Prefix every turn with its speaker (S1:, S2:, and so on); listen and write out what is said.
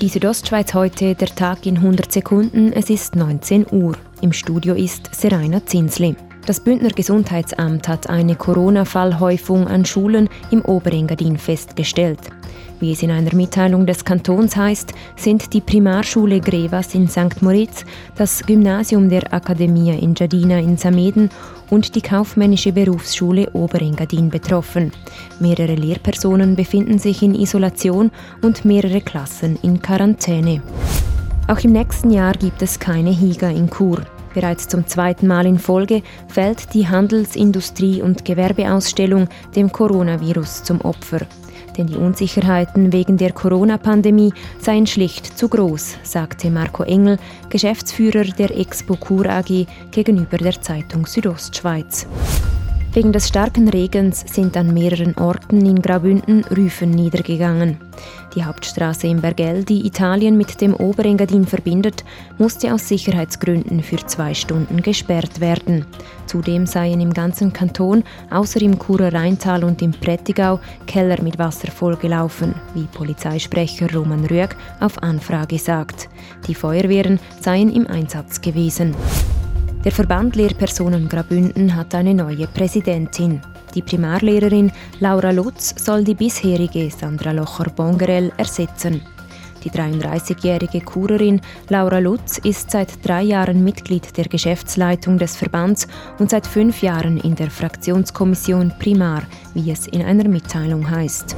S1: Die Südostschweiz heute, der Tag in 100 Sekunden, es ist 19 Uhr. Im Studio ist Serena Zinsli. Das Bündner Gesundheitsamt hat eine Corona-Fallhäufung an Schulen im Oberengadin festgestellt. Wie es in einer Mitteilung des Kantons heißt, sind die Primarschule Grevas in St. Moritz, das Gymnasium der Akademie in Jadina in Sameden und die kaufmännische Berufsschule Oberengadin betroffen. Mehrere Lehrpersonen befinden sich in Isolation und mehrere Klassen in Quarantäne. Auch im nächsten Jahr gibt es keine Higa in Chur. Bereits zum zweiten Mal in Folge fällt die Handels-, Industrie- und Gewerbeausstellung dem Coronavirus zum Opfer denn die Unsicherheiten wegen der Corona-Pandemie seien schlicht zu groß, sagte Marco Engel, Geschäftsführer der Expo Kur AG gegenüber der Zeitung Südostschweiz. Wegen des starken Regens sind an mehreren Orten in Graubünden Rüfen niedergegangen. Die Hauptstraße in Bergell, die Italien mit dem Oberengadin verbindet, musste aus Sicherheitsgründen für zwei Stunden gesperrt werden. Zudem seien im ganzen Kanton, außer im Churer Rheintal und im Prättigau, Keller mit Wasser vollgelaufen, wie Polizeisprecher Roman Rüeg auf Anfrage sagt. Die Feuerwehren seien im Einsatz gewesen. Der Verband Lehrpersonen Grabünden hat eine neue Präsidentin. Die Primarlehrerin Laura Lutz soll die bisherige Sandra Locher-Bongerel ersetzen. Die 33-jährige Kurerin Laura Lutz ist seit drei Jahren Mitglied der Geschäftsleitung des Verbands und seit fünf Jahren in der Fraktionskommission Primar, wie es in einer Mitteilung heißt.